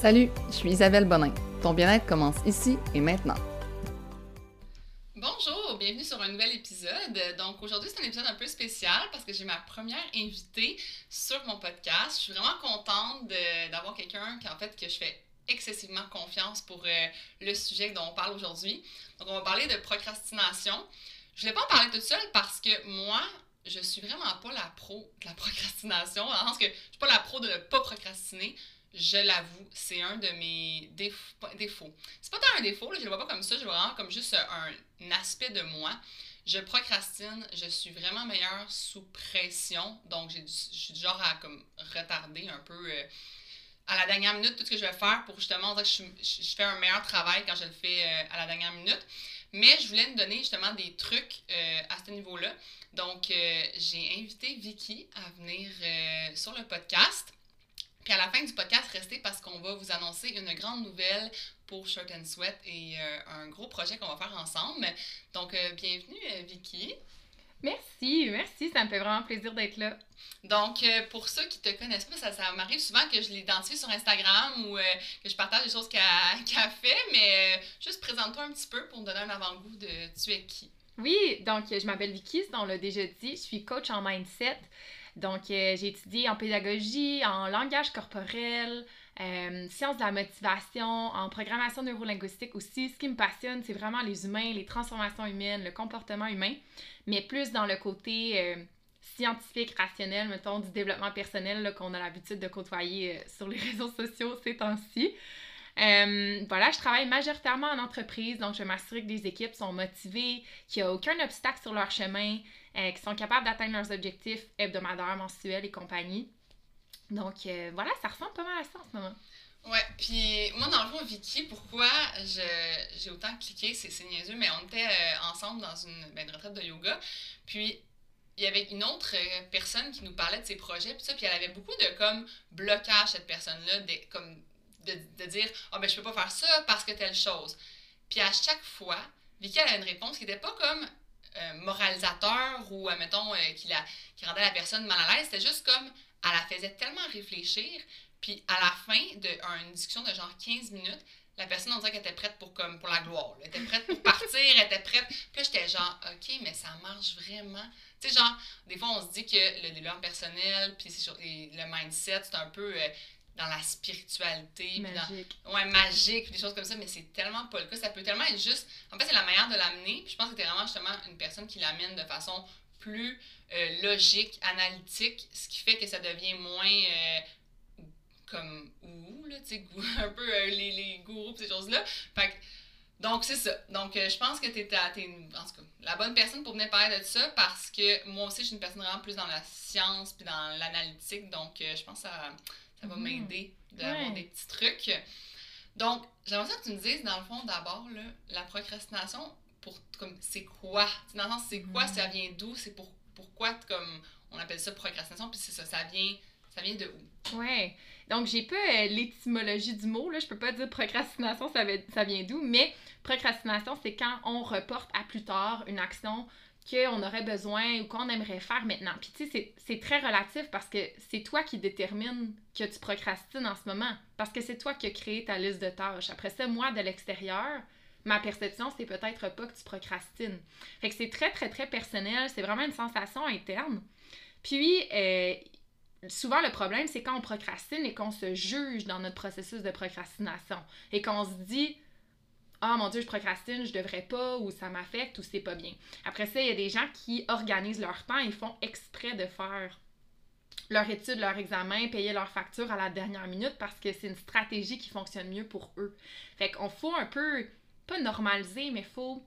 Salut, je suis Isabelle Bonin. Ton bien-être commence ici et maintenant. Bonjour, bienvenue sur un nouvel épisode. Donc aujourd'hui, c'est un épisode un peu spécial parce que j'ai ma première invitée sur mon podcast. Je suis vraiment contente d'avoir quelqu'un qui en fait que je fais excessivement confiance pour euh, le sujet dont on parle aujourd'hui. Donc on va parler de procrastination. Je ne vais pas en parler toute seule parce que moi, je suis vraiment pas la pro de la procrastination, dans le que je suis pas la pro de ne pas procrastiner. Je l'avoue, c'est un de mes défauts. C'est pas tant un défaut, je le vois pas comme ça, je le vois vraiment comme juste un, aspect de moi. Je procrastine, je suis vraiment meilleure sous pression, donc je suis du genre à comme retarder un peu euh, à la dernière minute tout ce que je vais faire pour justement dire que je, fais un meilleur travail quand je le fais euh, à la dernière minute. Mais je voulais me donner justement des trucs euh, à ce niveau-là. Donc, euh, j'ai invité Vicky à venir euh, sur le podcast. Puis à la fin du podcast, restez parce qu'on va vous annoncer une grande nouvelle pour Shirt and Sweat et un gros projet qu'on va faire ensemble. Donc, bienvenue Vicky. Merci, merci, ça me fait vraiment plaisir d'être là. Donc, pour ceux qui te connaissent pas, ça, ça m'arrive souvent que je l'identifie sur Instagram ou que je partage des choses qu'elle a fait, mais juste présente-toi un petit peu pour me donner un avant-goût de tu es qui. Oui, donc je m'appelle Vicky, on l'a déjà dit. Je suis coach en mindset. Donc, euh, j'ai étudié en pédagogie, en langage corporel, euh, sciences de la motivation, en programmation neurolinguistique aussi. Ce qui me passionne, c'est vraiment les humains, les transformations humaines, le comportement humain, mais plus dans le côté euh, scientifique, rationnel, mettons, du développement personnel qu'on a l'habitude de côtoyer sur les réseaux sociaux ces temps-ci. Euh, voilà, je travaille majoritairement en entreprise, donc je m'assure que les équipes sont motivées, qu'il n'y a aucun obstacle sur leur chemin, euh, qu'ils sont capables d'atteindre leurs objectifs hebdomadaires, mensuels et compagnie. Donc euh, voilà, ça ressemble pas mal à ça en ce moment. Ouais, puis moi, dans le fond, Vicky, pourquoi j'ai autant cliqué, c'est niaiseux, mais on était ensemble dans une, ben, une, retraite de yoga, puis il y avait une autre personne qui nous parlait de ses projets, puis ça, puis elle avait beaucoup de comme blocage, cette personne-là, comme de, dire Ah, oh, ben, je peux pas faire ça parce que telle chose. Puis à chaque fois, Vicky, elle a une réponse qui n'était pas comme euh, moralisateur ou, admettons, euh, qui, la, qui rendait la personne mal à l'aise. C'était juste comme elle la faisait tellement réfléchir. Puis à la fin d'une discussion de genre 15 minutes, la personne, on dirait qu'elle était prête pour, comme, pour la gloire. Elle était prête pour partir, elle était prête. Puis là, j'étais genre, OK, mais ça marche vraiment. Tu sais, genre, des fois, on se dit que le développement personnel, puis le mindset, c'est un peu. Euh, dans la spiritualité. Magique. Dans, ouais, magique, des choses comme ça, mais c'est tellement pas le cas. Ça peut tellement être juste. En fait, c'est la manière de l'amener. Puis je pense que t'es vraiment justement une personne qui l'amène de façon plus euh, logique, analytique, ce qui fait que ça devient moins euh, comme ouh, là, tu sais, un peu euh, les, les gourous ces choses-là. Fait que, donc, c'est ça. Donc, je pense que tu es, en tout cas, la bonne personne pour venir parler de ça parce que moi aussi, je suis une personne vraiment plus dans la science puis dans l'analytique. Donc, je pense que ça, ça va mhm. m'aider d'avoir des petits trucs. Donc, j'aimerais que tu me dises, dans le fond, d'abord, la procrastination, pour comme c'est quoi? Dans le sens, c'est quoi, mhm. ça vient d'où, c'est pour, pourquoi, comme on appelle ça procrastination, puis c'est ça, ça vient, ça vient de où? Ouais. Donc, j'ai pas euh, l'étymologie du mot, là. Je peux pas dire procrastination, ça, ça vient d'où, mais procrastination, c'est quand on reporte à plus tard une action qu'on aurait besoin ou qu'on aimerait faire maintenant. Puis tu sais, c'est très relatif parce que c'est toi qui détermine que tu procrastines en ce moment. Parce que c'est toi qui as créé ta liste de tâches. Après ça, moi, de l'extérieur, ma perception, c'est peut-être pas que tu procrastines. Fait que c'est très, très, très personnel. C'est vraiment une sensation interne. Puis, euh, souvent, le problème, c'est quand on procrastine et qu'on se juge dans notre processus de procrastination et qu'on se dit ah mon Dieu, je procrastine, je devrais pas, ou ça m'affecte, ou c'est pas bien. Après ça, il y a des gens qui organisent leur temps et font exprès de faire leur étude, leur examen, payer leur facture à la dernière minute parce que c'est une stratégie qui fonctionne mieux pour eux. Fait qu'on faut un peu, pas normaliser, mais faut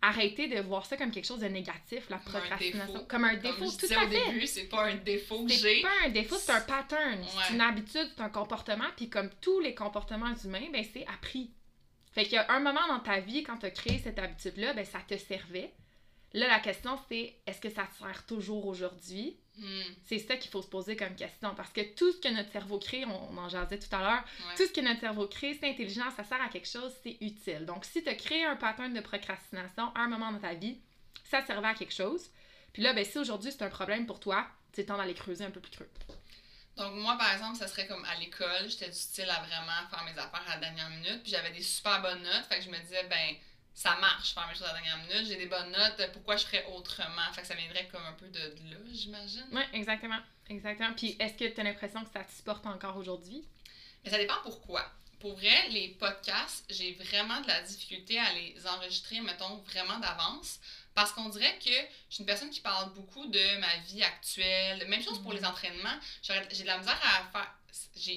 arrêter de voir ça comme quelque chose de négatif, la procrastination. Comme un défaut, comme tout à au début, c'est pas un défaut que j'ai. C'est pas un défaut, c'est un pattern. C'est une habitude, c'est un comportement, puis comme tous les comportements humains, ben c'est appris. Fait qu'il y a un moment dans ta vie, quand tu as créé cette habitude-là, ben ça te servait. Là, la question, c'est est-ce que ça te sert toujours aujourd'hui? Hmm. C'est ça qu'il faut se poser comme question. Parce que tout ce que notre cerveau crée, on, en jasait tout à l'heure, tout ce que notre cerveau crée, c'est intelligent, ça sert à quelque chose, c'est utile. Donc, si tu as créé un pattern de procrastination à un moment dans ta vie, ça servait à quelque chose. Puis là, ben, si aujourd'hui c'est un problème pour toi, c'est temps d'aller creuser un peu plus creux. Donc, moi, par exemple, ça serait comme à l'école, j'étais du style à vraiment faire mes affaires à la dernière minute, puis j'avais des super bonnes notes, fait que je me disais, ben, ça marche faire mes choses à la dernière minute, j'ai des bonnes notes, pourquoi je ferais autrement? Fait que ça viendrait comme un peu de, là, j'imagine. Oui, exactement. Exactement. Puis est-ce que tu as l'impression que ça te supporte encore aujourd'hui? Mais ça dépend pourquoi. Pour vrai, les podcasts, j'ai vraiment de la difficulté à les enregistrer, mettons, vraiment d'avance. Parce qu'on dirait que je suis une personne qui parle beaucoup de ma vie actuelle. Même chose pour les entraînements. J'ai de la misère à faire.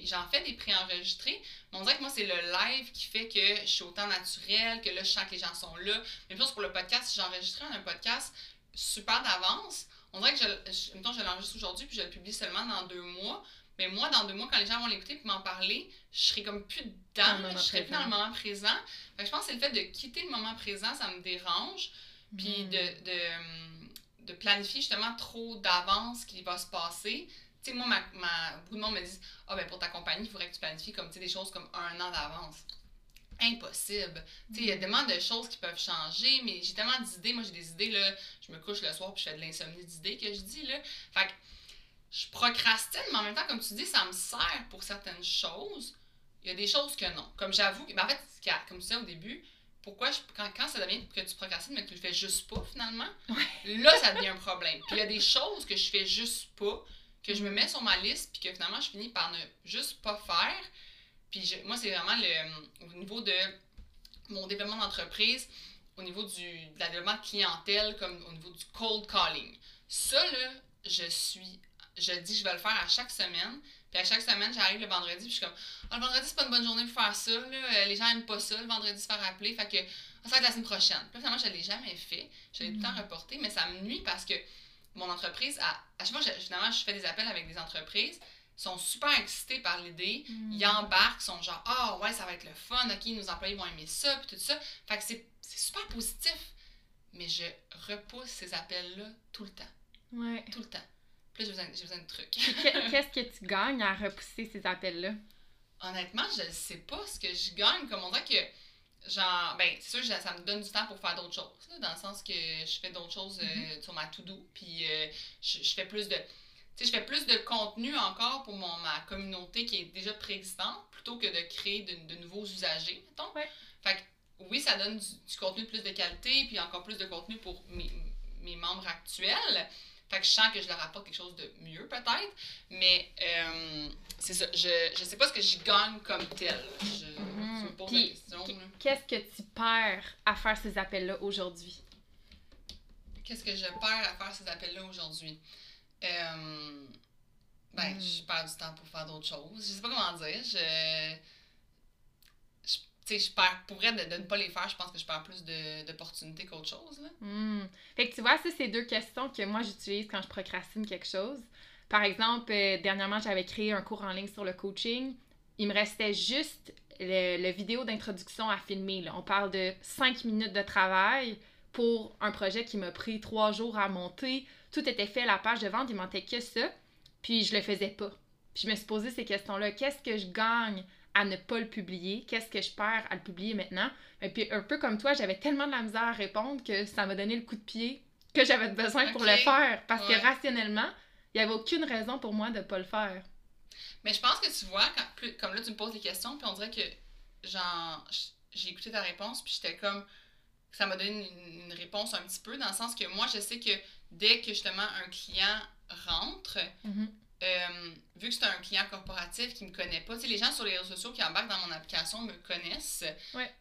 J'en fais des pré-enregistrés, mais on dirait que moi, c'est le live qui fait que je suis autant naturelle, que là, je sens que les gens sont là. Même chose pour le podcast. Si j'enregistrais un podcast super d'avance, on dirait que je, je, je l'enregistre aujourd'hui puis je le publie seulement dans deux mois. Mais moi, dans deux mois, quand les gens vont l'écouter et m'en parler, je serai comme plus dedans, je serai plus dans le moment présent. je pense que c'est le fait de quitter le moment présent, ça me dérange. Puis hmm. de, de, de, planifier justement trop d'avance ce qui va se passer. Tu sais, moi, ma, ma, beaucoup de monde me dit Ah, oh, ben pour ta compagnie, il faudrait que tu planifies comme, des choses comme un an d'avance. Impossible. Il y a hmm. tellement de choses qui peuvent changer, mais j'ai tellement d'idées. Moi, j'ai des idées, là. Je me couche le soir puis je fais de l'insomnie d'idées que je dis, là. Fait que je procrastine, mais en même temps, comme tu dis, ça me sert pour certaines choses. Il y a des choses que non. Comme j'avoue, ben en fait, comme tu disais au début, pourquoi quand, quand ça devient que tu procrastines, mais que tu le fais juste pas finalement, là, ça devient un problème. Puis il y a des choses que je fais juste pas, que je me mets sur ma liste, puis que finalement, je finis par ne juste pas faire. Puis moi, c'est vraiment le, au niveau de mon développement d'entreprise, au niveau du, de la développement de clientèle, comme au niveau du cold calling. Ça, là, je suis je dis je vais le faire à chaque semaine. Puis à chaque semaine, j'arrive le vendredi, puis je suis comme, ah, le vendredi, c'est pas une bonne journée pour faire ça. Là. Euh, les gens aiment pas ça, le vendredi, se faire appeler. Fait que, ça va être la semaine prochaine. Puis finalement, je l'ai jamais fait. Je l'ai tout le temps mm. reporté, mais ça me nuit parce que mon entreprise, à, à chaque fois, finalement, je fais des appels avec des entreprises sont super excités par l'idée, mm. ils embarquent, sont genre ah ouais ça va être le fun, ok nos employés vont aimer ça puis tout ça, fait que c'est super positif, mais je repousse ces appels là tout le temps, ouais. tout le temps. Puis j'ai besoin, de trucs. Qu'est-ce que tu gagnes à repousser ces appels-là? Honnêtement, je ne sais pas ce que je gagne. Comme on dirait que, genre, ben, c'est sûr, ça me donne du temps pour faire d'autres choses. dans le sens que je fais d'autres choses euh, mm-hmm. sur ma to-do. Puis euh, je, fais plus de. Tu sais, je fais plus de contenu encore pour mon, ma communauté qui est déjà préexistante plutôt que de créer de, nouveaux usagers, mettons. Fait que, oui, ça donne du, contenu de plus de qualité, puis encore plus de contenu pour mes, mes membres actuels. Fait que je sens que je leur apporte quelque chose de mieux, peut-être. Mais euh, c'est ça. Je, je sais pas ce que je gagne comme tel. Je, me pose la question. Qu'est-ce que tu perds à faire ces appels-là aujourd'hui? Qu'est-ce que je perds à faire ces appels-là aujourd'hui? Euh, ben, mm. je perds du temps pour faire d'autres choses. Je sais pas comment dire. Je sais, je perds, pour de, ne pas les faire, je pense que je perds plus d'opportunités qu'autre chose. Là. Hmm. Fait que tu vois, ça, c'est deux questions que moi, j'utilise quand je procrastine quelque chose. Par exemple, euh, dernièrement, j'avais créé un cours en ligne sur le coaching. Il me restait juste le, vidéo d'introduction à filmer. Là. On parle de cinq minutes de travail pour un projet qui m'a pris trois jours à monter. Tout était fait, la page de vente, il manquait que ça. Puis je le faisais pas. Puis je me suis posé ces questions-là. Qu'est-ce que je gagne à ne pas le publier? Qu'est-ce que je perds à le publier maintenant? Et puis, un peu comme toi, j'avais tellement de la misère à répondre que ça m'a donné le coup de pied que j'avais besoin pour le faire. Parce que rationnellement, il n'y avait aucune raison pour moi de ne pas le faire. Mais je pense que tu vois, quand, comme là, tu me poses des questions, puis on dirait que, genre, j'ai écouté ta réponse, puis j'étais comme. Ça m'a donné une, réponse un petit peu, dans le sens que moi, je sais que dès que justement un client rentre, mm-hmm. Euh, vu que c'est un client corporatif qui me connaît pas, les gens sur les réseaux sociaux qui embarquent dans mon application me connaissent.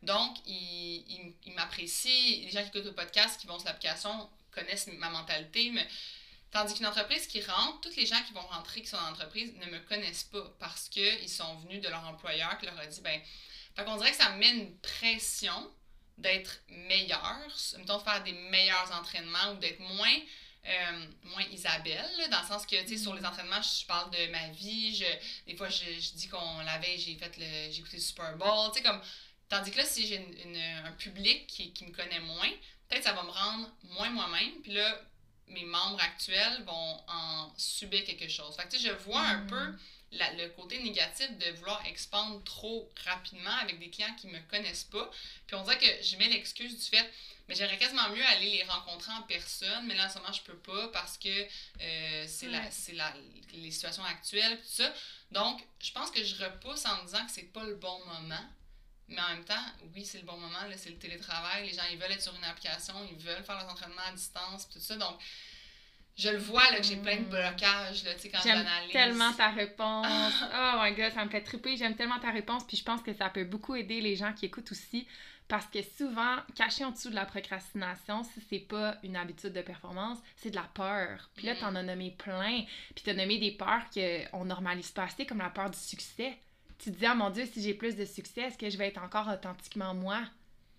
Donc, ils, ils, m'apprécient. Les gens qui écoutent le podcast, qui vont sur l'application, connaissent ma mentalité. Mais... Tandis qu'une entreprise qui rentre, tous les gens qui vont rentrer, qui sont dans l'entreprise, ne me connaissent pas parce qu'ils sont venus de leur employeur qui leur a dit, ben, fait qu'on dirait que ça me met une pression d'être meilleur, mettons de faire des meilleurs entraînements ou d'être moins euh, moins Isabelle, dans le sens que, tu sais, sur les mm. entraînements, je parle de ma vie, je, des fois, je, je dis qu'on l'avait, j'ai fait le, j'ai écouté le Super Bowl, tu sais, comme, tandis que là, si j'ai une, un public qui, qui me connaît moins, peut-être ça va me rendre moins moi-même, puis là, mes membres actuels vont en subir quelque chose. Fait que, tu sais, je vois un mm. peu le côté négatif de vouloir expandre trop rapidement avec des clients qui me connaissent pas. Puis on dirait que je mets l'excuse du fait, mais j'aimerais quasiment mieux aller les rencontrer en personne, mais là en ce moment je peux pas parce que euh, c'est la, c'est la, les situations actuelles, tout ça. Donc, je pense que je repousse en me disant que c'est pas le bon moment. Mais en même temps, oui, c'est le bon moment, c'est le télétravail. Les gens, ils veulent être sur une application, ils veulent faire leurs entraînements à distance, tout ça. Donc, je le vois là, que j'ai plein de mm. blocages là, tu sais, quand J'aime tellement ta réponse. oh my god, ça me fait triper. J'aime tellement ta réponse. Puis je pense que ça peut beaucoup aider les gens qui écoutent aussi. Parce que souvent, caché en dessous de la procrastination, si c'est pas une habitude de performance, c'est de la peur. Puis là, mm. t'en as nommé plein. Puis t'as nommé des peurs qu'on normalise pas assez, comme la peur du succès. Tu te dis, ah mon Dieu, si j'ai plus de succès, est-ce que je vais être encore authentiquement moi?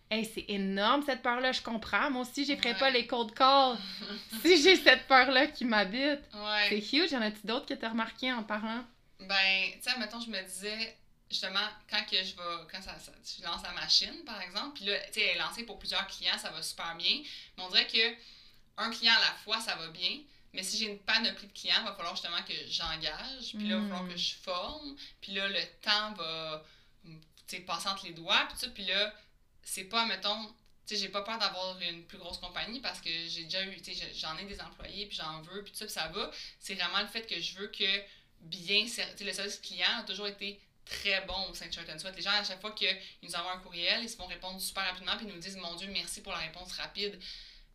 Hey, c'est énorme cette peur-là, je comprends. Moi aussi, je ferais pas les cold calls si j'ai cette peur-là qui m'habite. Ouais. C'est huge. Y en a-tu d'autres que tu as remarqué en parlant? Ben, tu sais, mettons, je me disais, justement, quand que je vais, quand ça, je lance la machine, par exemple, puis là, tu sais, elle est lancée pour plusieurs clients, ça va super bien. Mais on dirait que un client à la fois, ça va bien. Mais si j'ai une panoplie de clients, il va falloir justement que j'engage. Puis là, il va falloir que hmm. je forme. Puis là, le temps va passer entre les doigts. Puis, ça, puis là, c'est pas, mettons, tu sais, j'ai pas peur d'avoir une plus grosse compagnie parce que j'ai déjà eu, tu sais, j'en ai des employés, puis j'en veux, puis tout ça, puis ça va. C'est vraiment le fait que je veux que bien, tu sais, le service client a toujours été très bon au de Shirt Sweat. Les gens, à chaque fois qu'ils nous envoient un courriel, ils se font répondre super rapidement, puis ils nous disent, mon Dieu, merci pour la réponse rapide.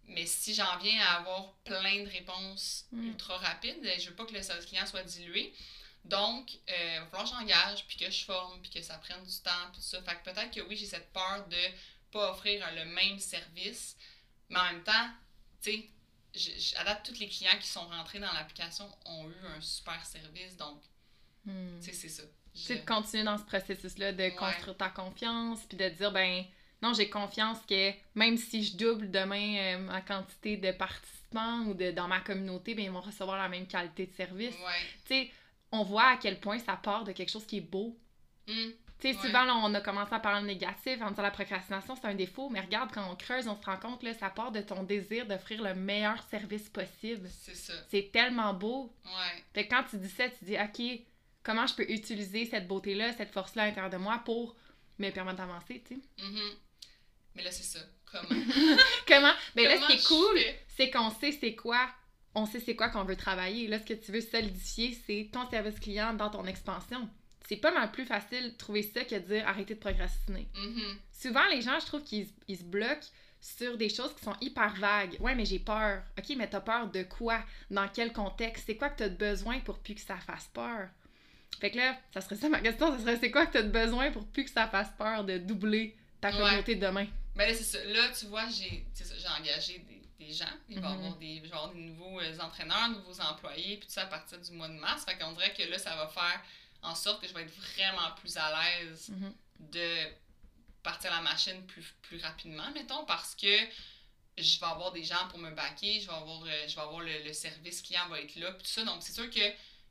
Mais si j'en viens à avoir plein de réponses mm. ultra rapides, je veux pas que le service client soit dilué. Donc, euh, il va falloir que j'engage, puis que je forme, puis que ça prenne du temps, puis tout ça. Fait que peut-être que oui, j'ai cette peur de pas offrir le même service, mais en même temps, tu sais, à date, tous les clients qui sont rentrés dans l'application ont eu un super service, donc, hmm. tu sais, c'est ça. C'est de continuer dans ce processus-là, de construire ta confiance, puis de dire, ben, non, j'ai confiance que même si je double demain euh, ma quantité de participants ou de, dans ma communauté, ben, ils vont recevoir la même qualité de service. Tu sais, on voit à quel point ça part de quelque chose qui est beau. Mm. Tu sais, souvent, on a commencé à parler de négatif, en disant la procrastination, c'est un défaut, mais regarde, quand on creuse, on se rend compte, là, ça part de ton désir d'offrir le meilleur service possible. C'est ça. C'est tellement beau. Ouais. Fait que quand tu dis ça, tu dis, OK, comment je peux utiliser cette beauté-là, cette force-là à l'intérieur de moi pour me permettre d'avancer, tu sais. Mm-hmm. Mais là, c'est ça. Comment? comment? Mais ben là, ce qui est cool, c'est qu'on sait c'est quoi on sait c'est quoi qu'on veut travailler. Là, ce que tu veux solidifier, c'est ton service client dans ton expansion. C'est pas mal plus facile de trouver ça que de dire arrêter de procrastiner. Mm-hmm. Souvent, les gens, je trouve qu'ils se bloquent sur des choses qui sont hyper vagues. Ouais, mais j'ai peur. OK, mais t'as peur de quoi? Dans quel contexte? C'est quoi que t'as besoin pour plus que ça fasse peur? Fait que là, ça serait ça ma question, ça serait c'est quoi que t'as besoin pour plus que ça fasse peur de doubler ta communauté demain? Ben là, c'est ça. Là, tu vois, j'ai engagé des des gens. Il va y avoir mhm. des, avoir des nouveaux euh, entraîneurs, nouveaux employés, puis tout ça à partir du mois de mars. Fait qu'on dirait que là, ça va faire en sorte que je vais être vraiment plus à l'aise mhm. de partir la machine plus, plus rapidement, mettons, parce que je vais avoir des gens pour me backer, je vais avoir, euh, je vais avoir le, service client va être là, puis tout ça. Donc, c'est sûr que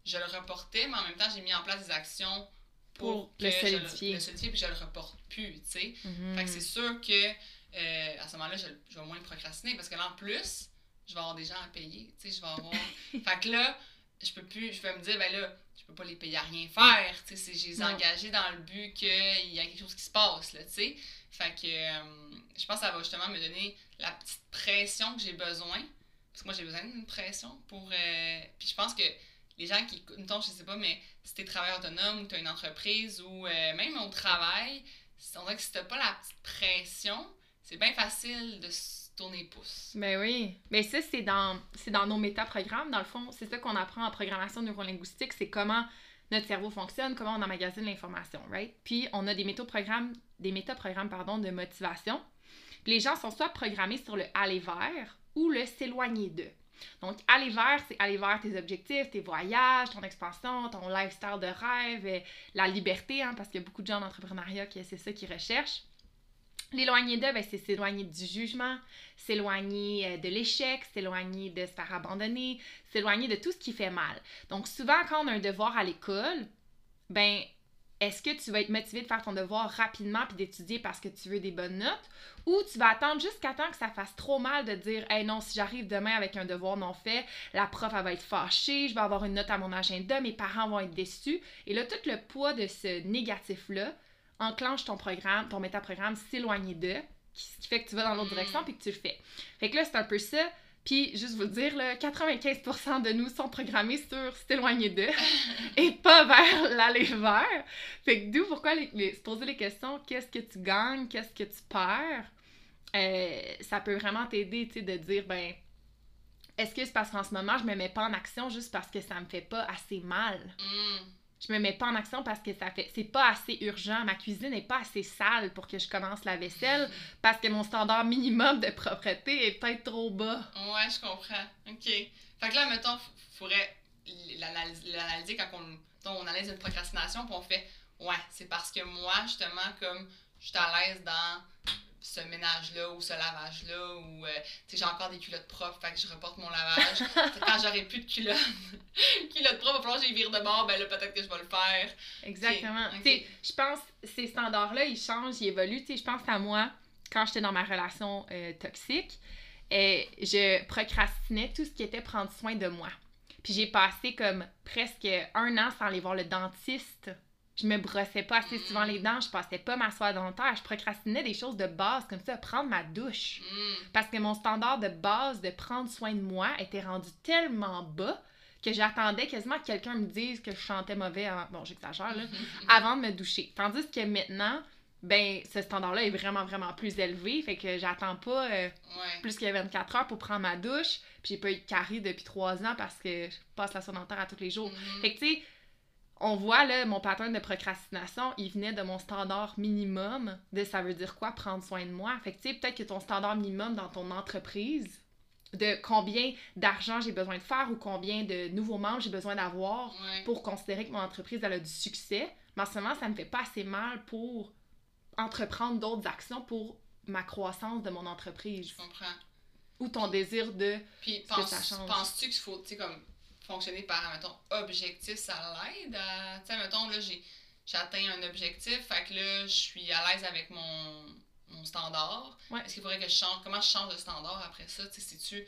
je le reportais, mais en même temps, j'ai mis en place des actions pour, le solidifier. Je le, solidifier, puis je le reporte plus, tu sais. Mhm. Fait que c'est sûr que euh, à ce moment-là, je, vais moins procrastiner parce que là, en plus, je vais avoir des gens à payer. Tu sais, je vais avoir. fait que là, je peux plus. Je vais me dire, ben là, je peux pas les payer à rien faire. Tu sais, je les ai engagés dans le but qu'il y a quelque chose qui se passe, là, tu sais. Fait que euh, je pense que ça va justement me donner la petite pression que j'ai besoin. Parce que moi, j'ai besoin d'une pression pour. Euh, puis je pense que les gens qui. Mettons, je sais pas, mais si t'es travailleur autonome ou t'as une entreprise ou même au travail, on dirait que si t'as pas la petite pression, c'est bien facile de se tourner pouce. Ben oui. Mais ça, c'est dans, c'est dans nos métaprogrammes, dans le fond. C'est ça qu'on apprend en programmation neurolinguistique, c'est comment notre cerveau fonctionne, comment on emmagasine l'information, right? Puis on a des métaprogrammes, des métaprogrammes, pardon, de motivation. Les gens sont soit programmés sur le aller vers ou le s'éloigner d'eux. Donc, aller vers, c'est aller vers tes objectifs, tes voyages, ton expansion, ton lifestyle de rêve, la liberté, hein, parce qu'il y a beaucoup de gens d'entrepreneuriat qui c'est ça qu'ils recherchent. L'éloigner d'eux, ben, c'est s'éloigner du jugement, s'éloigner euh, de l'échec, s'éloigner de se faire abandonner, s'éloigner de tout ce qui fait mal. Donc, souvent, quand on a un devoir à l'école, ben, est-ce que tu vas être motivé de faire ton devoir rapidement puis d'étudier parce que tu veux des bonnes notes? Ou tu vas attendre jusqu'à temps que ça fasse trop mal de dire hey non si j'arrive demain avec un devoir non fait la prof elle va être fâchée je vais avoir une note à mon agenda mes parents vont être déçus. Et là tout le poids de ce négatif là enclenche ton programme ton métaprogramme s'éloigner d'eux ce qui fait que tu vas dans l'autre direction puis que tu le fais. Fait que là c'est un peu ça puis, juste vous dire, là, 95% de nous sont programmés sur s'éloigner d'eux et pas vers l'aller vers. Fait que d'où pourquoi les, se poser les questions qu'est-ce que tu gagnes, qu'est-ce que tu perds? Euh, ça peut vraiment t'aider, tu sais, de dire, ben, est-ce que c'est parce qu'en ce moment, je me mets pas en action juste parce que ça me fait pas assez mal? Mm je me mets pas en action parce que ça fait c'est pas assez urgent. Ma cuisine n'est pas assez sale pour que je commence la vaisselle parce que mon standard minimum de propreté est peut-être trop bas. Ouais je comprends. Ok. Fait que là mettons faudrait l'analyser quand on, on analyse une procrastination puis on fait ouais c'est parce que moi justement comme je suis à l'aise dans ce ménage-là ou ce lavage-là ou euh, j'ai encore des culottes propres fait que je reporte mon lavage. Quand j'aurai plus de culottes culottes propres il va falloir que j'y vire de bord ben là peut-être que je vais le faire. Exactement. Je pense ces standards là ils changent ils évoluent. Je pense à moi quand j'étais dans ma relation euh, toxique et euh, je procrastinais tout ce qui était prendre soin de moi. Puis j'ai passé comme presque un an sans aller voir le dentiste je me brossais pas assez souvent les dents, je passais pas ma soie dentaire, je procrastinais des choses de base comme ça, prendre ma douche. Mm. Parce que mon standard de base de prendre soin de moi était rendu tellement bas que j'attendais quasiment que quelqu'un me dise que je chantais mauvais, avant... bon j'exagère là, avant de me doucher. Tandis que maintenant, ben ce standard-là est vraiment vraiment plus élevé, fait que j'attends pas euh, plus que 24 heures pour prendre ma douche, puis j'ai pas eu de carie depuis 3 ans parce que je passe la soie dentaire à tous les jours. Mm-hmm. Fait que tu sais on voit là, mon pattern de procrastination, il venait de mon standard minimum de ça veut dire quoi prendre soin de moi. Fait que tu sais, peut-être que ton standard minimum dans ton entreprise, de combien d'argent j'ai besoin de faire ou combien de nouveaux membres j'ai besoin d'avoir pour considérer que mon entreprise elle a du succès, mais en ce moment, ça ne me fait pas assez mal pour entreprendre d'autres actions pour ma croissance de mon entreprise. Je comprends. Ou ton désir de Puis, penses-tu qu'il faut, tu sais, comme fonctionner par, mettons, objectif, ça l'aide à. Tu sais, mettons, là, j'ai atteint un objectif, fait que là, je suis à l'aise avec mon, mon standard. Est-ce qu'il faudrait que je change Comment je change de standard après ça? Tu sais, c'est-tu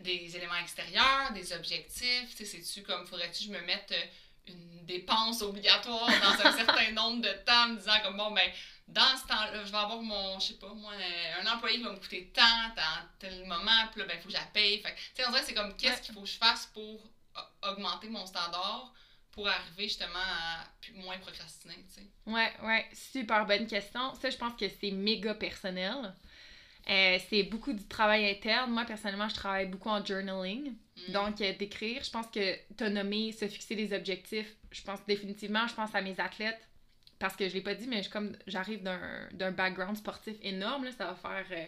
des éléments extérieurs, des objectifs? Tu sais, c'est-tu comme, faudrait-tu que je me mette une dépense obligatoire dans un certain nombre de temps, me disant comme, bon, ben, dans ce temps-là, je vais avoir mon, je sais pas, moi, un employé qui va me coûter tant, tant, tel moment, puis là, ben, il faut que je la paye. Fait tu sais, on dirait c'est comme, qu'est-ce qu'il faut que je fasse pour augmenter mon standard pour arriver justement à moins procrastiner, tu sais? Ouais, ouais, super bonne question. Ça, je pense que c'est méga personnel. Euh, c'est beaucoup du travail interne. Moi, personnellement, je travaille beaucoup en journaling. Mm. Donc, euh, d'écrire, je pense que te nommer, se fixer des objectifs, je pense définitivement, je pense à mes athlètes, parce que je l'ai pas dit, mais je, comme j'arrive d'un background sportif énorme, là, ça va faire... Euh,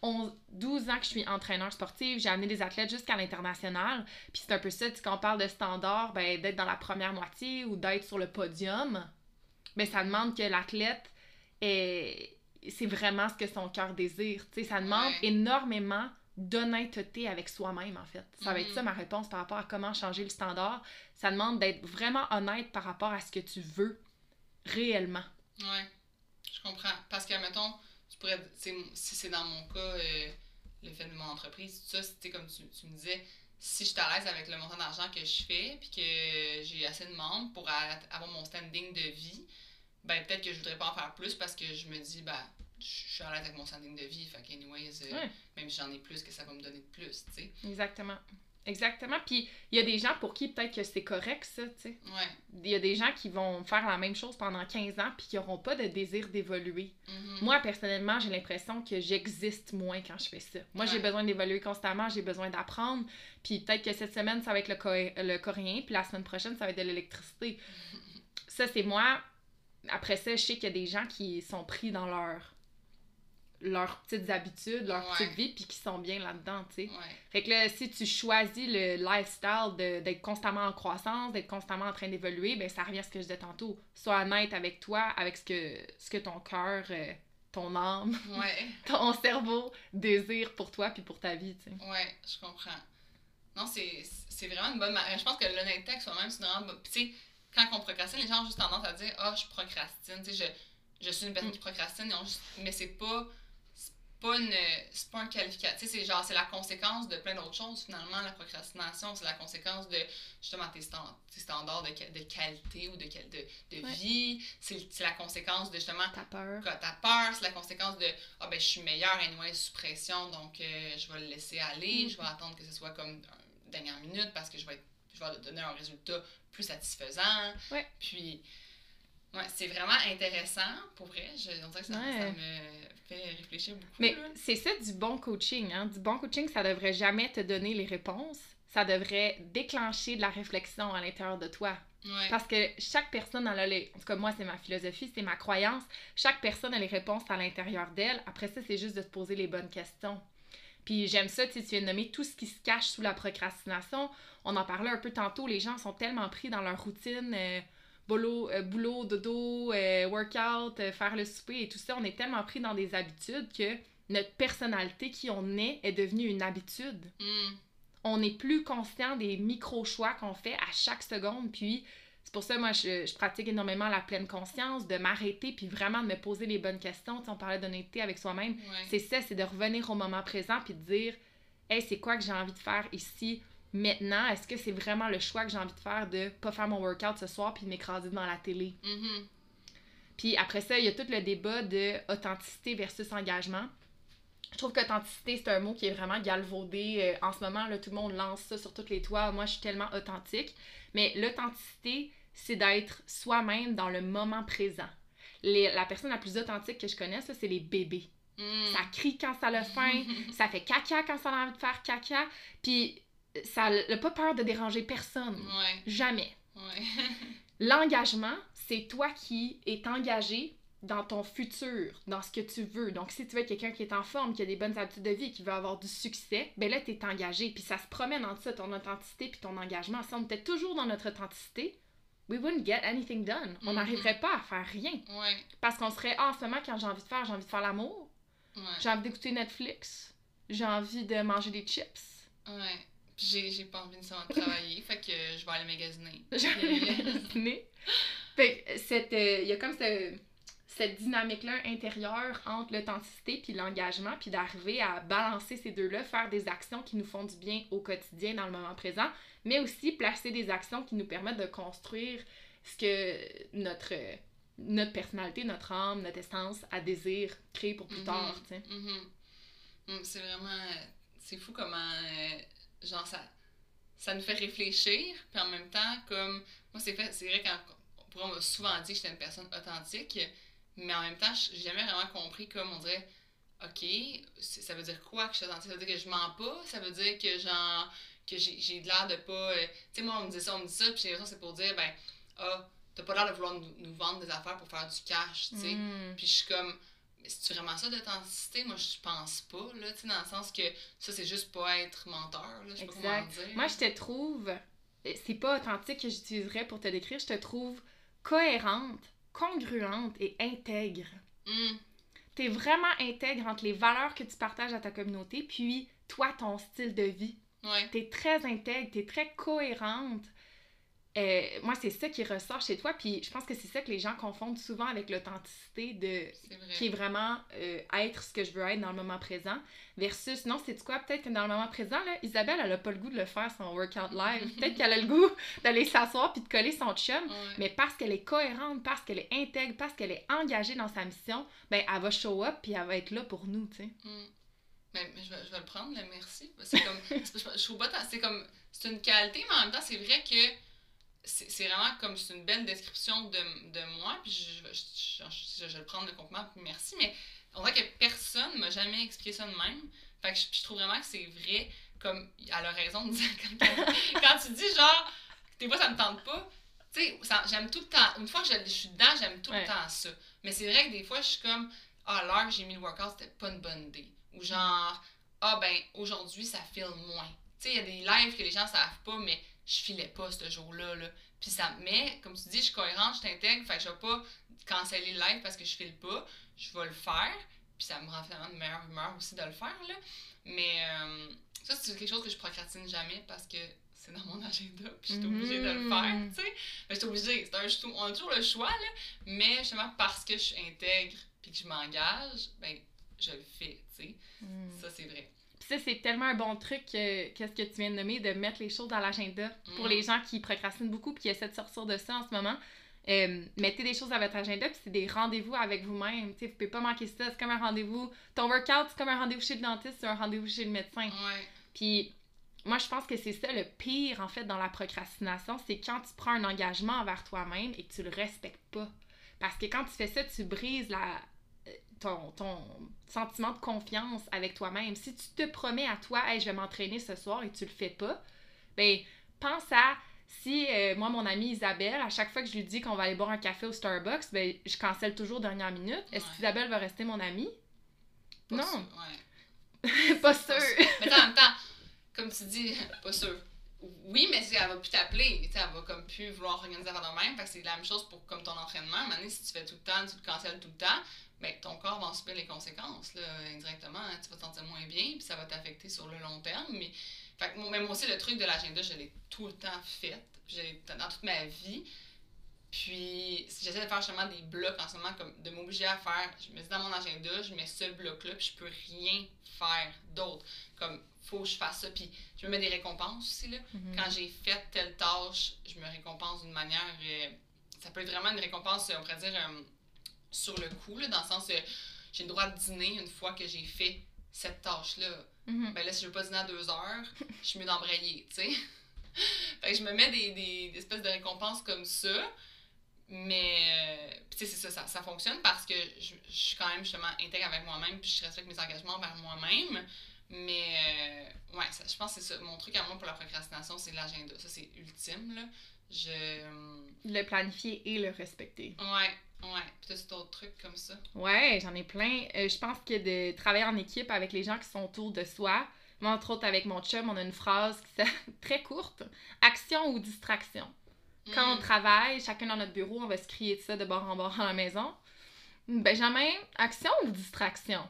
11, 12 ans que je suis entraîneur sportif, j'ai amené des athlètes jusqu'à l'international. Puis c'est un peu ça, quand on parle de standard, ben, d'être dans la première moitié ou d'être sur le podium, ben, ça demande que l'athlète c'est vraiment ce que son cœur désire. sais ça demande énormément d'honnêteté avec soi-même, en fait. Ça va être ça mm-hmm. ma réponse par rapport à comment changer le standard. Ça demande d'être vraiment honnête par rapport à ce que tu veux réellement. Ouais, je comprends. Parce que, mettons, si c'est dans mon cas, euh, le fait de mon entreprise, tout ça, c'était comme tu, tu, me disais, si je suis à l'aise avec le montant d'argent que je fais, puis que j'ai assez de membres pour avoir mon standing de vie, ben peut-être que je voudrais pas en faire plus parce que je me dis, ben, je suis à l'aise avec mon standing de vie, fait qu'anyways, euh, même si j'en ai plus, que ça va me donner de plus, tu sais. Exactement. Exactement. Puis il y a des gens pour qui peut-être que c'est correct, ça, tu sais. Ouais. Il y a des gens qui vont faire la même chose pendant 15 ans puis qui n'auront pas de désir d'évoluer. Mm-hmm. Moi, personnellement, j'ai l'impression que j'existe moins quand je fais ça. Moi, j'ai besoin d'évoluer constamment, j'ai besoin d'apprendre. Puis peut-être que cette semaine, ça va être le, le coréen, puis la semaine prochaine, ça va être de l'électricité. ça, c'est moi. Après ça, je sais qu'il y a des gens qui sont pris dans leur leurs petites habitudes, leur petite vie, puis qui sont bien là-dedans, tu sais. Fait que là, si tu choisis le lifestyle d'être constamment en croissance, d'être constamment en train d'évoluer, ben ça revient à ce que je disais tantôt. Sois honnête avec toi, avec ce que, ce que ton cœur, euh, ton âme, ton cerveau désire pour toi puis pour ta vie, tu sais. Ouais, je comprends. Non, c'est vraiment une bonne... Je pense que l'honnêteté avec soi-même, c'est vraiment... Tu sais, quand on procrastine, les gens ont juste tendance à dire Ah, je procrastine. Tu sais, je, je suis une personne qui procrastine, mais c'est pas pas une c'est pas un qualificatif. C'est genre c'est la conséquence de plein d'autres choses finalement la procrastination c'est la conséquence de justement tes, standards de, de, qualité ou de, de, de vie. C'est la conséquence de justement ta peur. Ta peur c'est la conséquence de ah ben je suis meilleure et sous pression donc euh, je vais le laisser aller mm. je vais attendre que ce soit comme dernière minute parce que je vais je vais donner un résultat plus satisfaisant. Ouais. puis Ouais, c'est vraiment intéressant, pour vrai. Je, on dirait que ça, me fait réfléchir beaucoup. Mais c'est ça du bon coaching. Hein? Du bon coaching, ça devrait jamais te donner les réponses. Ça devrait déclencher de la réflexion à l'intérieur de toi. Ouais. Parce que chaque personne, elle a les... En tout cas, moi, c'est ma philosophie, c'est ma croyance. Chaque personne a les réponses à l'intérieur d'elle. Après ça, c'est juste de se poser les bonnes questions. Puis j'aime ça, tu viens de nommer tout ce qui se cache sous la procrastination. On en parlait un peu tantôt. Les gens sont tellement pris dans leur routine. Euh, boulot, euh, boulot dodo, euh, workout, euh, faire le souper et tout ça, on est tellement pris dans des habitudes que notre personnalité qui on est est devenue une habitude. Hmm. On n'est plus conscient des micro-choix qu'on fait à chaque seconde. Puis c'est pour ça, moi, je, pratique énormément la pleine conscience, de m'arrêter puis vraiment de me poser les bonnes questions. on parlait d'honnêteté avec soi-même. C'est ça, c'est de revenir au moment présent puis de dire Hey, c'est quoi que j'ai envie de faire ici? Maintenant, est-ce que c'est vraiment le choix que j'ai envie de faire de pas faire mon workout ce soir puis de m'écraser dans la télé? Mm-hmm. Puis après ça, il y a tout le débat de authenticité versus engagement. Je trouve qu'authenticité, c'est un mot qui est vraiment galvaudé. Euh, en ce moment, là, tout le monde lance ça sur toutes les toits. Moi, je suis tellement authentique. Mais l'authenticité, c'est d'être soi-même dans le moment présent. la personne la plus authentique que je connais, ça, c'est les bébés. Mm. Ça crie quand ça le faim, ça fait caca quand ça a envie de faire caca. Puis ça n'a pas peur de déranger personne. Jamais. L'engagement, c'est toi qui es engagé dans ton futur, dans ce que tu veux. Donc, si tu veux être quelqu'un qui est en forme, qui a des bonnes habitudes de vie, qui veut avoir du succès, ben là, tu es engagé. Puis ça se promène entre ça, ton authenticité puis ton engagement. Si on était toujours dans notre authenticité, we wouldn't get anything done. On mm-hmm. n'arriverait pas à faire rien. Parce qu'on serait, ah, en ce moment, quand j'ai envie de faire, j'ai envie de faire l'amour. J'ai envie d'écouter Netflix. J'ai envie de manger des chips. Ouais j'ai pas envie de travailler, fait que je vais aller magasiner. Je vais aller magasiner. fait que euh, il y a comme cette dynamique-là intérieure entre l'authenticité puis l'engagement, puis d'arriver à balancer ces deux-là, faire des actions qui nous font du bien au quotidien dans le moment présent, mais aussi placer des actions qui nous permettent de construire ce que notre, notre personnalité, notre âme, notre essence a désir créer pour plus tard. Mm-hmm. tu mm-hmm. mm, c'est vraiment. C'est fou comment. Euh, genre, ça, ça nous fait réfléchir, puis en même temps, comme, moi, c'est vrai qu'on m'a souvent dit que j'étais une personne authentique, mais en même temps, j'ai jamais vraiment compris, comme, on dirait, OK, ça veut dire quoi que je suis authentique? Ça veut dire que je mens pas? Ça veut dire que, genre, que j'ai de l'air de pas... Euh, tu sais, moi, on me dit ça, on me dit ça, puis j'ai l'impression c'est pour dire, ben, ah, t'as pas l'air de vouloir nous, vendre des affaires pour faire du cash, tu sais. Mm. Puis je suis comme c'est vraiment ça d'authenticité? Moi, je pense pas, là, tu dans le sens que ça, c'est juste pas être menteur, là, je sais pas comment dire. Moi, je te trouve, c'est pas authentique que j'utiliserais pour te décrire, je te trouve cohérente, congruente et intègre. Mm. Tu es vraiment intègre entre les valeurs que tu partages à ta communauté, puis toi, ton style de vie. Ouais. Tu es très intègre, tu es très cohérente. Euh, moi, c'est ça qui ressort chez toi. Puis je pense que c'est ça que les gens confondent souvent avec l'authenticité de qui est vraiment euh, être ce que je veux être dans le moment présent. Versus, non, c'est quoi? Peut-être que dans le moment présent, là, Isabelle, elle a pas le goût de le faire son workout live. Peut-être qu'elle a le goût d'aller s'asseoir puis de coller son chum. Mais parce qu'elle est cohérente, parce qu'elle est intègre, parce qu'elle est engagée dans sa mission, ben elle va show up puis elle va être là pour nous, tu sais. Mm. Mais, je, vais, je, vais, le prendre, le merci. C'est comme, c'est comme, c'est une qualité, mais en même temps, c'est vrai que c'est vraiment comme c'est une belle description de, de moi, puis je, je, je, vais le prendre de compliment, puis merci, mais on voit que personne m'a jamais expliqué ça de même. Fait que je, trouve vraiment que c'est vrai, comme elle a raison de dire, quand, quand, tu dis genre, des fois ça me tente pas, tu sais, j'aime tout le temps, une fois que je, suis dedans, j'aime tout le temps ça. Mais c'est vrai que des fois, je suis comme, ah, l'heure que j'ai mis le workout, c'était pas une bonne idée. Ou genre, ah, ben, aujourd'hui, ça file moins. Tu sais, il y a des lives que les gens savent pas, mais je filais pas ce jour-là. Là. Puis ça, mais comme tu dis, je suis cohérente, je t'intègre, fait que je vais pas canceller le live parce que je file pas. Je vais le faire. Puis ça me rend finalement de meilleure humeur aussi de le faire. Là. Mais euh, ça, c'est quelque chose que je procrastine jamais parce que c'est dans mon agenda, puis j'étais obligée de le faire, Mhm. tu sais. Ben, j'étais obligée, c'est un, on a toujours le choix, là, mais justement parce que je suis intègre puis que je m'engage, ben, je le fais, tu sais. Mm. Ça, c'est vrai. Puis ça, c'est tellement un bon truc que qu'est-ce que tu viens de nommer, de mettre les choses dans l'agenda. Pour Mhm. les gens qui procrastinent beaucoup puis qui essaient de sortir de ça en ce moment, euh, mettez des choses à votre agenda puis c'est des rendez-vous avec vous-même. Tu sais, vous pouvez pas manquer ça. C'est comme un rendez-vous. Ton workout, c'est comme un rendez-vous chez le dentiste, c'est un rendez-vous chez le médecin. Ouais. Puis moi, je pense que c'est ça le pire, en fait, dans la procrastination, c'est quand tu prends un engagement envers toi-même et que tu le respectes pas. Parce que quand tu fais ça, tu brises la, ton, ton sentiment de confiance avec toi-même. Si tu te promets à toi, hey, je vais m'entraîner ce soir et tu le fais pas, ben, pense à si euh, moi, mon amie Isabelle, à chaque fois que je lui dis qu'on va aller boire un café au Starbucks, ben, je cancelle toujours dernière minute. Est-ce Ouais. qu'Isabelle va rester mon amie? Pas Non. sûr, ouais. pas sûr. Mais en même temps, comme tu dis, pas sûr. Oui, mais elle va plus t'appeler, elle va comme plus vouloir organiser avant de même. Fait que c'est la même chose pour comme ton entraînement. Donné, si tu fais tout le temps, tu le cancelles tout le temps, ben ton corps va en subir les conséquences, là, indirectement. Tu vas te sentir moins bien, puis ça va t'affecter sur le long terme. Mais, fait que moi, moi aussi, le truc de l'agenda, je l'ai tout le temps fait. Dans toute ma vie. Puis, j'essaie de faire justement des blocs en ce moment, comme de m'obliger à faire, je me dis dans mon agenda, je mets ce bloc-là, puis je peux rien faire d'autre. Comme, faut que je fasse ça. Puis, je me mets des récompenses aussi, là. Mhm. Quand j'ai fait telle tâche, je me récompense d'une manière. euh, ça peut être vraiment une récompense, on pourrait dire, euh, sur le coup, là, dans le sens, euh, j'ai le droit de dîner une fois que j'ai fait cette tâche-là. Mhm. Ben là, si je veux pas dîner à deux heures, je suis mieux d'embrayer, tu sais. fait que je me mets des, des, des espèces de récompenses comme ça. Mais, euh, tu sais, c'est ça, ça, ça fonctionne parce que je, je suis quand même justement intègre avec moi-même, puis je respecte mes engagements envers moi-même. Mais, euh, ouais, ça- je pense que c'est ça. Mon truc à moi pour la procrastination, c'est l'agenda. Ça, c'est ultime, là. Je. euh, Le planifier et le respecter. Ouais, ouais. Puis t'as d'autres trucs comme ça? Ouais, j'en ai plein. Euh, je pense que de travailler en équipe avec les gens qui sont autour de soi, moi, entre autres avec mon chum, on a une phrase qui est très courte action ou distraction? Quand on Mm. travaille, chacun dans notre bureau, on va se crier de ça de bord en bord à la maison. Benjamin, action ou distraction?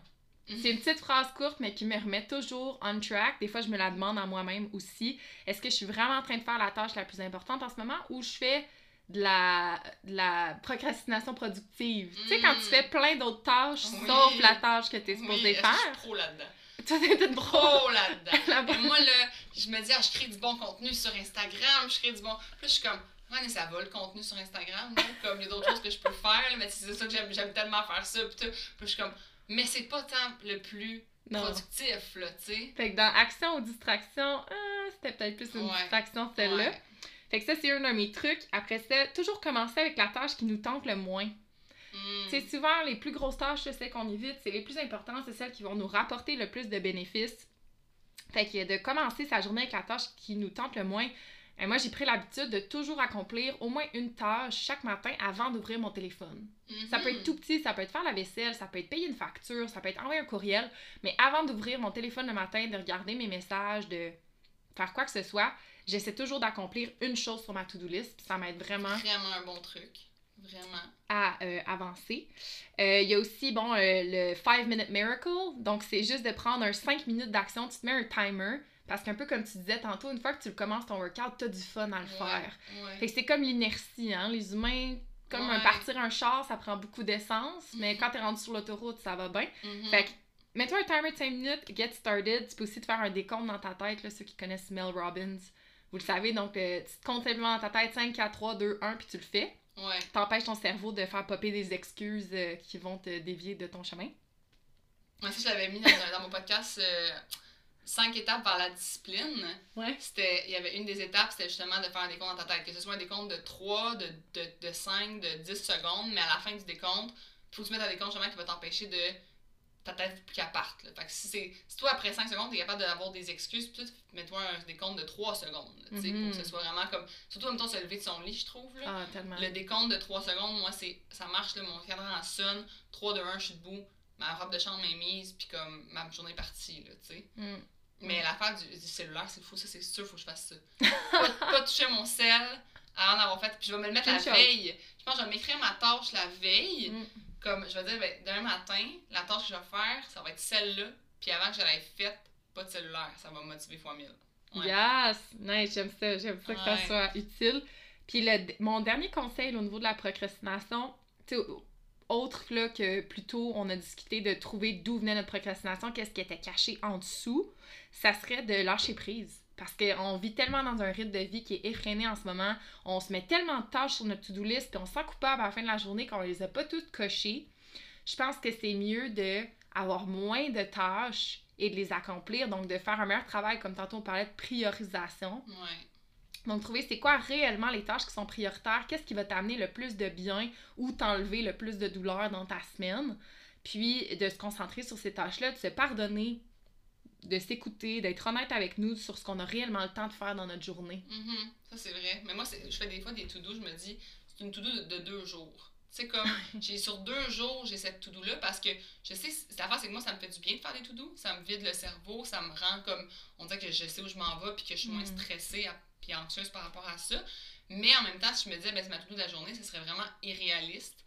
Mhm. C'est une petite phrase courte, mais qui me remet toujours on track. Des fois, je me la demande à moi-même aussi. Est-ce que je suis vraiment en train de faire la tâche la plus importante en ce moment ou je fais de la, de la procrastination productive? Tu sais, quand tu Mm. fais plein d'autres tâches, Oui. sauf la tâche que tu es Oui, supposé est-ce que je suis faire. trop là-dedans? Toi, t'es pro. Trop là-dedans. Moi, là, je me dis, ah, je crée du bon contenu sur Instagram, je crée du bon. Puis là, je suis comme, ouais, mais ça va le contenu sur Instagram, là. Comme il y a d'autres choses que je peux faire, là, mais c'est ça que j'aime, j'aime tellement faire ça. Puis, tout. Puis je suis comme, mais c'est pas tant le plus Non. productif, là, tu sais. Fait que dans action ou distraction, ah, c'était peut-être plus une Ouais. distraction celle-là. Ouais. Fait que ça, c'est un de mes trucs. Après ça, toujours commencer avec la tâche qui nous tente le moins. Mm. Tu sais, souvent, les plus grosses tâches, c'est celles qu'on évite. C'est les plus importantes, c'est celles qui vont nous rapporter le plus de bénéfices. Fait que de commencer sa journée avec la tâche qui nous tente le moins. Et moi, j'ai pris l'habitude de toujours accomplir au moins une tâche chaque matin avant d'ouvrir mon téléphone. Ça peut être Mhm. tout petit, ça peut être faire la vaisselle, ça peut être payer une facture, ça peut être envoyer un courriel. Mais avant d'ouvrir mon téléphone le matin, de regarder mes messages, de faire quoi que ce soit, j'essaie toujours d'accomplir une chose sur ma to-do list. Puis ça m'aide vraiment Vraiment un bon truc. Vraiment. à euh, avancer. Euh, Il y a aussi, bon, euh, le 5-minute miracle. Donc, c'est juste de prendre un 5 minutes d'action. Tu te mets un timer. Parce qu'un peu comme tu disais tantôt, une fois que tu commences ton workout, tu as du fun à le faire. Ouais. Fait que c'est comme l'inertie, hein. Les humains, comme un partir un char, ça prend beaucoup d'essence. Mais Mhm. quand t'es rendu sur l'autoroute, ça va bien. Mhm. Fait que, mets-toi un timer de 5 minutes, get started. Tu peux aussi te faire un décompte dans ta tête, là, ceux qui connaissent Mel Robbins. Vous le savez, donc euh, tu te comptes simplement dans ta tête 5, 4, 3, 2, 1, puis tu le fais. Ouais. T'empêches ton cerveau de faire popper des excuses euh, qui vont te dévier de ton chemin. Moi aussi, je l'avais mis dans, dans mon podcast 5 étapes vers la discipline. Ouais. C'était, il y avait une des étapes, c'était justement de faire un décompte dans ta tête. Que ce soit un décompte de 3, de, de, de 5, de 10 secondes, mais à la fin du décompte, il faut que tu mettes un décompte justement qui va t'empêcher de ta tête qu'elle parte. là. Fait que si, c'est, si toi, après 5 secondes, tu es capable d'avoir des excuses, puis mets-toi un décompte de 3 secondes. là. Pour que ce soit vraiment comme. Surtout en même temps, se lever de son lit, je trouve. Là. Ah, tellement. Le décompte de 3 secondes, moi, c'est ça marche, là, mon cadran sonne, 3, 2, 1, je suis debout, ma robe de chambre est mise, puis comme ma journée est partie, là, tu sais. Mm. Mais l'affaire du, du cellulaire, c'est fou, ça, c'est sûr, faut que je fasse ça. pas, pas toucher mon sel avant d'avoir fait, puis je vais me le mettre la chose. veille. Je pense que je vais m'écrire ma tâche la veille, Mm. comme je vais dire, ben, demain matin, la tâche que je vais faire, ça va être celle-là, puis avant que je l'aie faite, pas de cellulaire, ça va me motiver fois mille. Ouais. Yes! Nice, j'aime ça. J'aime ça que ça soit utile. Puis le, mon dernier conseil au niveau de la procrastination, tu autre là, que plutôt on a discuté de trouver d'où venait notre procrastination, qu'est-ce qui était caché en dessous, ça serait de lâcher prise. Parce qu'on vit tellement dans un rythme de vie qui est effréné en ce moment. On se met tellement de tâches sur notre to-do list, puis on se sent coupable à la fin de la journée qu'on les a pas toutes cochées. Je pense que c'est mieux de avoir moins de tâches et de les accomplir, donc de faire un meilleur travail, comme tantôt on parlait de priorisation. Donc, trouver c'est quoi réellement les tâches qui sont prioritaires, qu'est-ce qui va t'amener le plus de bien ou t'enlever le plus de douleur dans ta semaine. Puis, de se concentrer sur ces tâches-là, de se pardonner, de s'écouter, d'être honnête avec nous sur ce qu'on a réellement le temps de faire dans notre journée. Mhm. Ça, c'est vrai. Mais moi, c'est- je fais des fois des to-do, je me dis, c'est une to-do de, de deux jours. Sais, comme, j'ai sur deux jours, j'ai cette to-do-là parce que je sais, cette affaire, c'est que moi, ça me fait du bien de faire des to-do. Ça me vide le cerveau, ça me rend comme, on dirait que je sais où je m'en vais puis que je suis moins Mm. stressée à- puis anxieuse par rapport à ça. Mais en même temps, si je me disais, ben, c'est ma to-do de la journée, ce serait vraiment irréaliste.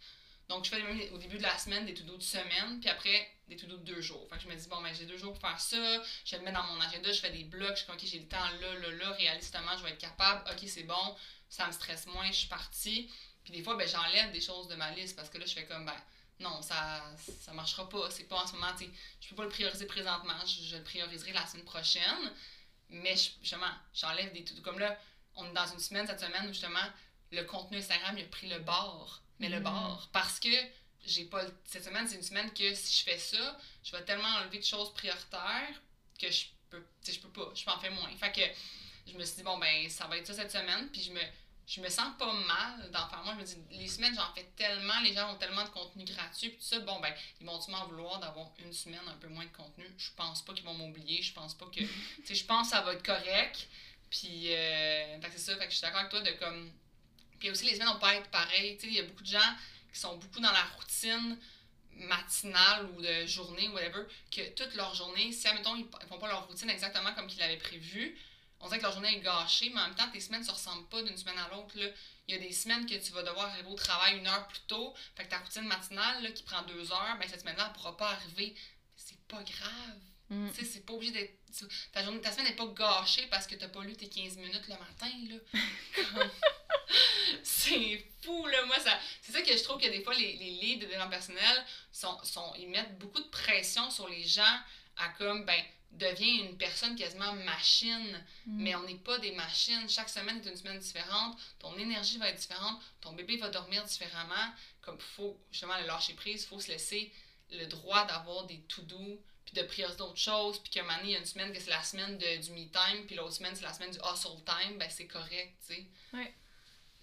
Donc, je fais au début de la semaine des to-do de semaine, puis après des to-do de deux jours. Fait que je me dis, bon, ben, j'ai deux jours pour faire ça, je le mets dans mon agenda, je fais des blocs, je dis, ok, j'ai le temps là, là, là, réalistement, je vais être capable, ok, c'est bon, ça me stresse moins, je suis partie. Puis des fois, ben, j'enlève des choses de ma liste parce que là, je fais comme, ben, non, ça, ça marchera pas, c'est pas en ce moment, tu je peux pas le prioriser présentement, je le prioriserai la semaine prochaine. Mais je- justement, j'enlève des to Comme là, on est dans une semaine, cette semaine, où justement, le contenu Instagram, il a pris le bord. Mais le Mm. bord. Parce que j'ai pas. Cette semaine, c'est une semaine que si je fais ça, je vais tellement enlever de choses prioritaires que je peux. Tu sais, je peux pas. Je peux en faire moins. Fait que je me suis dit, bon, ben, ça va être ça cette semaine. Puis je me. Je me sens pas mal d'en faire moins. Je me dis, les semaines, j'en fais tellement, les gens ont tellement de contenu gratuit, puis tout ça, bon, ben, ils vont-tu m'en vouloir d'avoir une semaine un peu moins de contenu? Je pense pas qu'ils vont m'oublier, je pense pas que. tu sais, je pense que ça va être correct. Puis, euh, c'est ça, fait que je suis d'accord avec toi de comme. Puis aussi, les semaines vont pas être pareilles. Tu sais, il y a beaucoup de gens qui sont beaucoup dans la routine matinale ou de journée, whatever, que toute leur journée, si, admettons, ils ils font pas leur routine exactement comme qu'ils l'avaient prévu, on dirait que leur journée est gâchée, mais en même temps, tes semaines ne se ressemblent pas d'une semaine à l'autre. Il y a des semaines que tu vas devoir arriver au travail une heure plus tôt, fait que ta routine matinale là, qui prend deux heures, ben cette semaine-là, elle pourra pas arriver. C'est pas grave. Mm. Tu sais, c'est pas obligé d'être. Ta, journée, ta semaine n'est pas gâchée parce que t'as pas lu tes 15 minutes le matin, là. C'est fou, là. Moi, ça, c'est ça que je trouve que des fois, les, les leads de développement personnel, sont, sont, ils mettent beaucoup de pression sur les gens à comme, ben, deviens une personne quasiment machine. Mm. Mais on n'est pas des machines. Chaque semaine est une semaine différente. Ton énergie va être différente. Ton bébé va dormir différemment. Comme faut justement le lâcher prise, il faut se laisser le droit d'avoir des to-do, puis de prioriser d'autres choses, puis qu'à un moment donné, il y a une semaine que c'est la semaine de- du me-time, puis l'autre semaine, c'est la semaine du hustle time, ben c'est correct, tu sais. Ouais.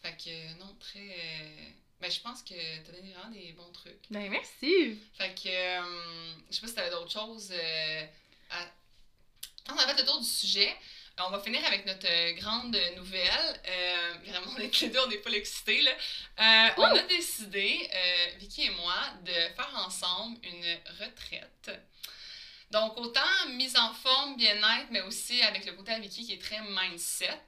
Fait que, euh, non, très... euh, Ben, je pense que t'as donné vraiment des bons trucs. Ben, merci! Fait que, euh, je sais pas si t'avais d'autres choses euh, à... On a fait le tour du sujet. Euh, On va finir avec notre euh, grande nouvelle. Euh, vraiment, on est les deux, on est pas excités, là. Euh, on a décidé, euh, Vicky et moi, de faire ensemble une retraite. Donc, autant mise en forme, bien-être, mais aussi avec le côté à Vicky qui est très mindset.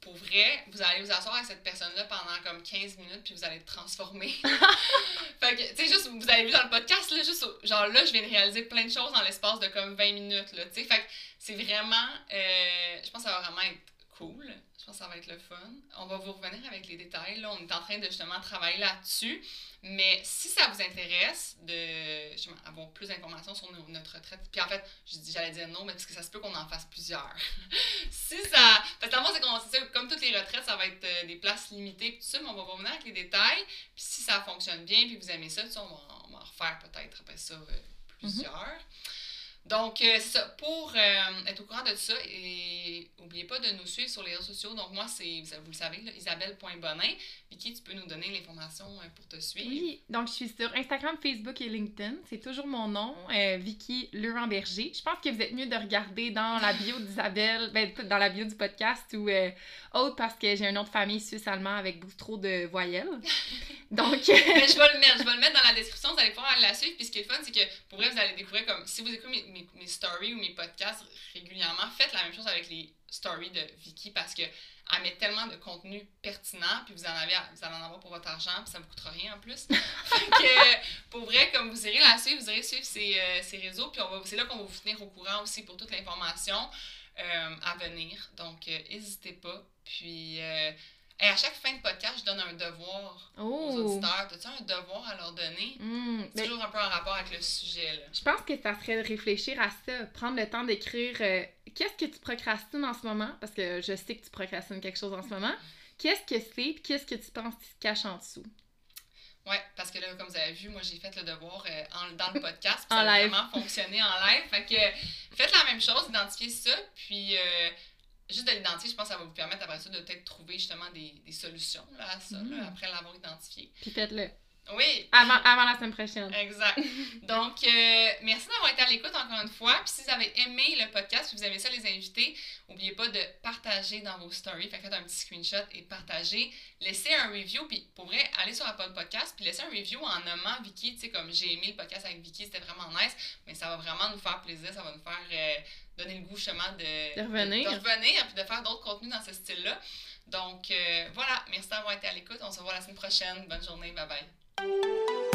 Pour vrai, vous allez vous asseoir avec cette personne-là pendant comme 15 minutes, puis vous allez être transformé. fait que, tu sais, juste, vous avez vu dans le podcast, là, juste, genre là, je viens de réaliser plein de choses dans l'espace de comme 20 minutes, là, tu sais. Fait que c'est vraiment, euh, je pense que ça va vraiment être cool. Je pense que ça va être le fun. On va vous revenir avec les détails, là. On est en train de justement travailler là-dessus. Mais si ça vous intéresse de justement, avoir plus d'informations sur nos- notre retraite, puis en fait, j'allais dire non, mais parce que ça se peut qu'on en fasse plusieurs. si ça. Parce que c'est comme toutes les retraites, ça va être euh, des places limitées, tout ça, mais on va revenir avec les détails. Puis si ça fonctionne bien, puis vous aimez ça, on va, on va en refaire peut-être après ça euh, plusieurs. Donc, euh, ça. Pour euh, être au courant de ça, et n'oubliez pas de nous suivre sur les réseaux sociaux. Donc, moi, c'est, vous le savez, isabelle.bonin. Vicky, tu peux nous donner l'information euh, pour te suivre. Oui, donc je suis sur Instagram, Facebook et LinkedIn. C'est toujours mon nom, Vicky Leurent-Berger. Je pense que vous êtes mieux de regarder dans la bio d'Isabelle, ben, dans la bio du podcast ou autre parce que j'ai un nom de famille suisse-allemand avec beaucoup trop de voyelles. Donc, Mais je vais le mettre, je vais le mettre dans la description, vous allez pouvoir aller la suivre. Puis ce qui est fun, c'est que pour vrai, vous allez découvrir comme si vous écoutez mes, mes, mes stories ou mes podcasts régulièrement, faites la même chose avec les stories de Vicky parce que elle met tellement de contenu pertinent, puis vous en avez, vous allez en avoir pour votre argent, puis ça ne vous coûtera rien en plus. fait que pour vrai, comme vous irez la suivre, vous irez suivre ses, euh, ses réseaux, puis on va- c'est là qu'on va vous tenir au courant aussi pour toute l'information. euh, à venir. Donc, euh, n'hésitez pas. Puis, euh, et à chaque fin de podcast, je donne un devoir aux auditeurs. As-tu un devoir à leur donner? Hmm, C'est ben, toujours un peu en rapport avec le sujet. Là. je pense que ça serait de réfléchir à ça, prendre le temps d'écrire euh, qu'est-ce que tu procrastines en ce moment, parce que je sais que tu procrastines quelque chose en ce moment. Qu'est-ce que c'est, puis qu'est-ce que tu penses qui se cache en dessous? Ouais, parce que là, comme vous avez vu, moi j'ai fait le devoir euh, en- dans le podcast. puis En ça a live. vraiment fonctionné en live. Fait que faites la même chose, identifiez ça, puis euh, juste de l'identifier, je pense que ça va vous permettre après ça de peut-être trouver justement des, des solutions là, à ça, là, Mm. après l'avoir identifié. Puis faites-le. Oui, Avant, avant la semaine prochaine. Exact. Donc, euh, merci d'avoir été à l'écoute encore une fois. Puis si vous avez aimé le podcast, si vous aimez ça, les invités, n'oubliez pas de partager dans vos stories. Fait que faites un petit screenshot et partagez. Laissez un review. Puis pour vrai, allez sur Apple Podcast. Puis laissez un review en nommant Vicky. Tu sais, comme j'ai aimé le podcast avec Vicky, c'était vraiment nice. Mais ça va vraiment nous faire plaisir. Ça va nous faire euh, donner le goût justement de, De revenir. de, revenir puis de faire d'autres contenus dans ce style-là. Donc, euh, voilà. Merci d'avoir été à l'écoute. On se revoit la semaine prochaine. Bonne journée. Bye bye. Thank you.